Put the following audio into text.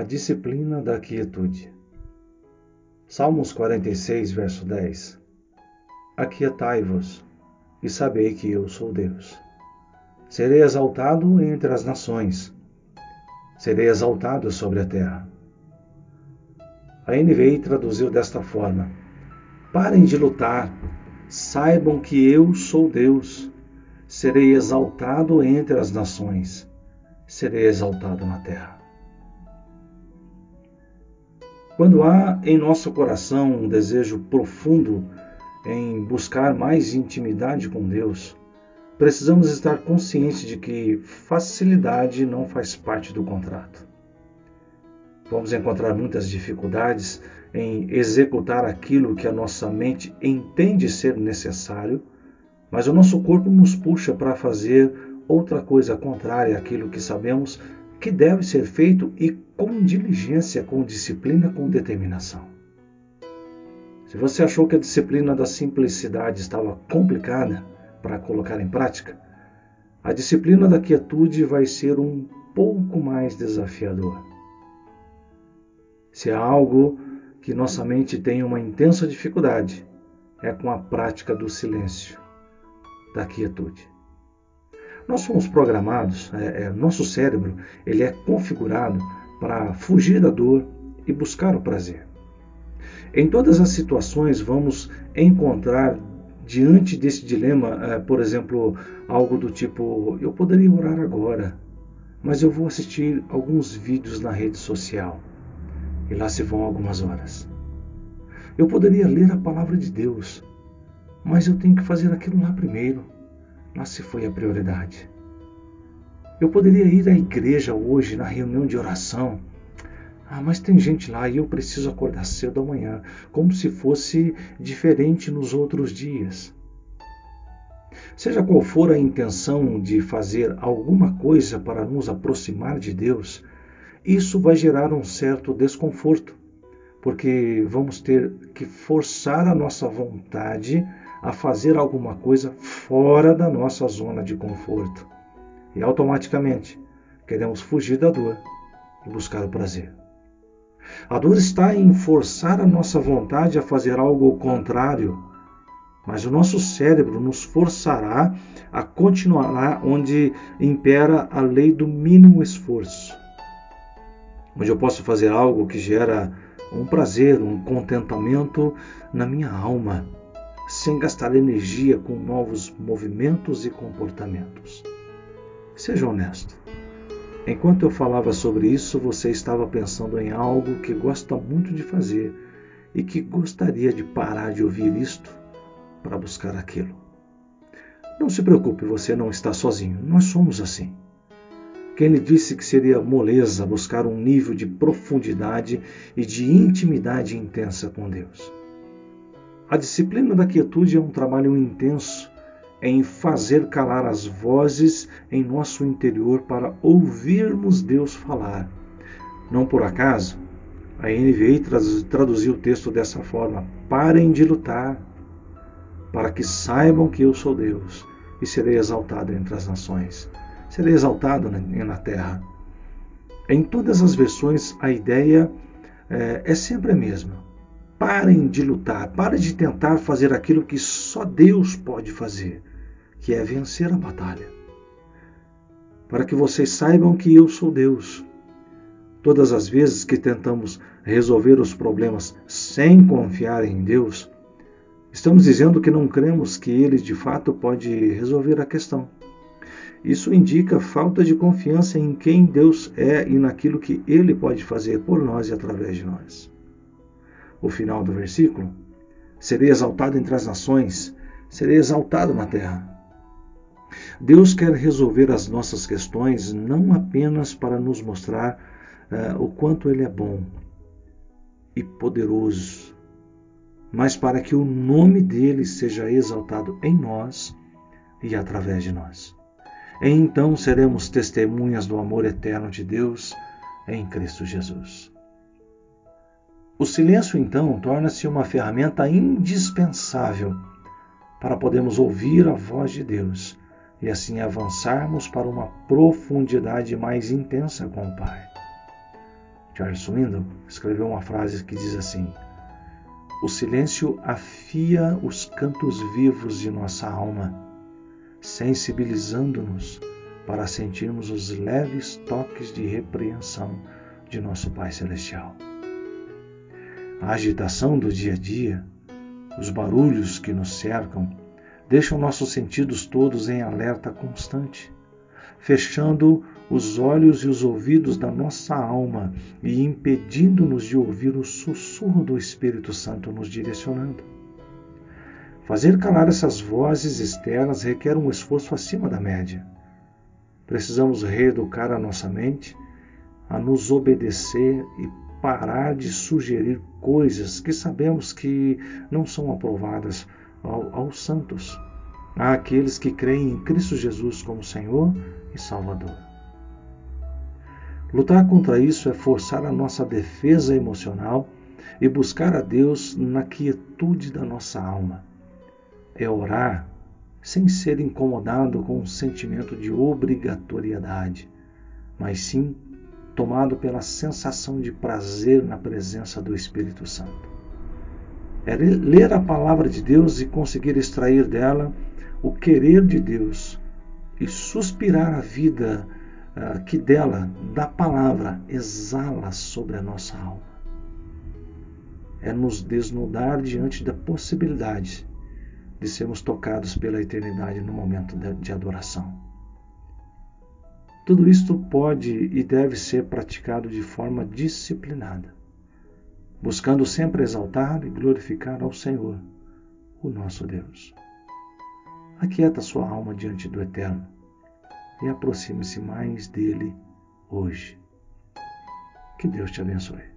A disciplina da quietude. Salmos 46, verso 10. Aquietai-vos e sabei que eu sou Deus. Serei exaltado entre as nações, serei exaltado sobre a terra. A NVI traduziu desta forma: Parem de lutar, saibam que eu sou Deus. Serei exaltado entre as nações, serei exaltado na terra. Quando há em nosso coração um desejo profundo em buscar mais intimidade com Deus, precisamos estar conscientes de que facilidade não faz parte do contrato. Vamos encontrar muitas dificuldades em executar aquilo que a nossa mente entende ser necessário, mas o nosso corpo nos puxa para fazer outra coisa contrária àquilo que sabemos que deve ser feito e com diligência, com disciplina, com determinação. Se você achou que a disciplina da simplicidade estava complicada para colocar em prática, a disciplina da quietude vai ser um pouco mais desafiadora. Se há algo que nossa mente tem uma intensa dificuldade, é com a prática do silêncio, da quietude. Nós somos programados, é, é, nosso cérebro ele é configurado para fugir da dor e buscar o prazer. Em todas as situações vamos encontrar diante desse dilema, é, por exemplo, algo do tipo: eu poderia orar agora, mas eu vou assistir alguns vídeos na rede social e lá se vão algumas horas. Eu poderia ler a palavra de Deus, mas eu tenho que fazer aquilo lá primeiro Lá se foi a prioridade. Eu poderia ir à igreja hoje na reunião de oração. Ah, mas tem gente lá e eu preciso acordar cedo amanhã, como se fosse diferente nos outros dias. Seja qual for a intenção de fazer alguma coisa para nos aproximar de Deus, isso vai gerar um certo desconforto, porque vamos ter que forçar a nossa vontade a fazer alguma coisa fora da nossa zona de conforto. E automaticamente queremos fugir da dor e buscar o prazer. A dor está em forçar a nossa vontade a fazer algo contrário, mas o nosso cérebro nos forçará a continuar onde impera a lei do mínimo esforço. Onde eu posso fazer algo que gera um prazer, um contentamento na minha alma sem gastar energia com novos movimentos e comportamentos. Seja honesto. Enquanto eu falava sobre isso, você estava pensando em algo que gosta muito de fazer e que gostaria de parar de ouvir isto para buscar aquilo. Não se preocupe, você não está sozinho. Nós somos assim. Quem lhe disse que seria moleza buscar um nível de profundidade e de intimidade intensa com Deus? A disciplina da quietude é um trabalho intenso em fazer calar as vozes em nosso interior para ouvirmos Deus falar. Não por acaso, a NVI traduziu o texto dessa forma: parem de lutar, para que saibam que eu sou Deus e serei exaltado entre as nações, serei exaltado na terra. Em todas as versões, a ideia é, é sempre a mesma Parem de lutar, parem de tentar fazer aquilo que só Deus pode fazer, que é vencer a batalha. Para que vocês saibam que eu sou Deus. Todas as vezes que tentamos resolver os problemas sem confiar em Deus, estamos dizendo que não cremos que Ele de fato pode resolver a questão. Isso indica falta de confiança em quem Deus é e naquilo que Ele pode fazer por nós e através de nós o final do versículo, serei exaltado entre as nações, serei exaltado na terra. Deus quer resolver as nossas questões não apenas para nos mostrar uh, o quanto Ele é bom e poderoso, mas para que o nome dele seja exaltado em nós e através de nós. Então seremos testemunhas do amor eterno de Deus em Cristo Jesus. O silêncio, então, torna-se uma ferramenta indispensável para podermos ouvir a voz de Deus e assim avançarmos para uma profundidade mais intensa com o Pai. Charles Swindoll escreveu uma frase que diz assim: O silêncio afia os cantos vivos de nossa alma, sensibilizando-nos para sentirmos os leves toques de repreensão de nosso Pai Celestial. A agitação do dia a dia, os barulhos que nos cercam, deixam nossos sentidos todos em alerta constante, fechando os olhos e os ouvidos da nossa alma e impedindo-nos de ouvir o sussurro do Espírito Santo nos direcionando. Fazer calar essas vozes externas requer um esforço acima da média. Precisamos reeducar a nossa mente a nos obedecer e parar de sugerir coisas que sabemos que não são aprovadas ao, aos santos, àqueles que creem em Cristo Jesus como Senhor e Salvador. Lutar contra isso é forçar a nossa defesa emocional e buscar a Deus na quietude da nossa alma. É orar sem ser incomodado com um sentimento de obrigatoriedade, mas sim tomado pela sensação de prazer na presença do Espírito Santo. É ler a palavra de Deus e conseguir extrair dela o querer de Deus e suspirar a vida uh, que dela, da palavra, exala sobre a nossa alma. É nos desnudar diante da possibilidade de sermos tocados pela eternidade no momento de adoração. Tudo isto pode e deve ser praticado de forma disciplinada, buscando sempre exaltar e glorificar ao Senhor, o nosso Deus. Aquieta sua alma diante do Eterno e aproxime-se mais dele hoje. Que Deus te abençoe.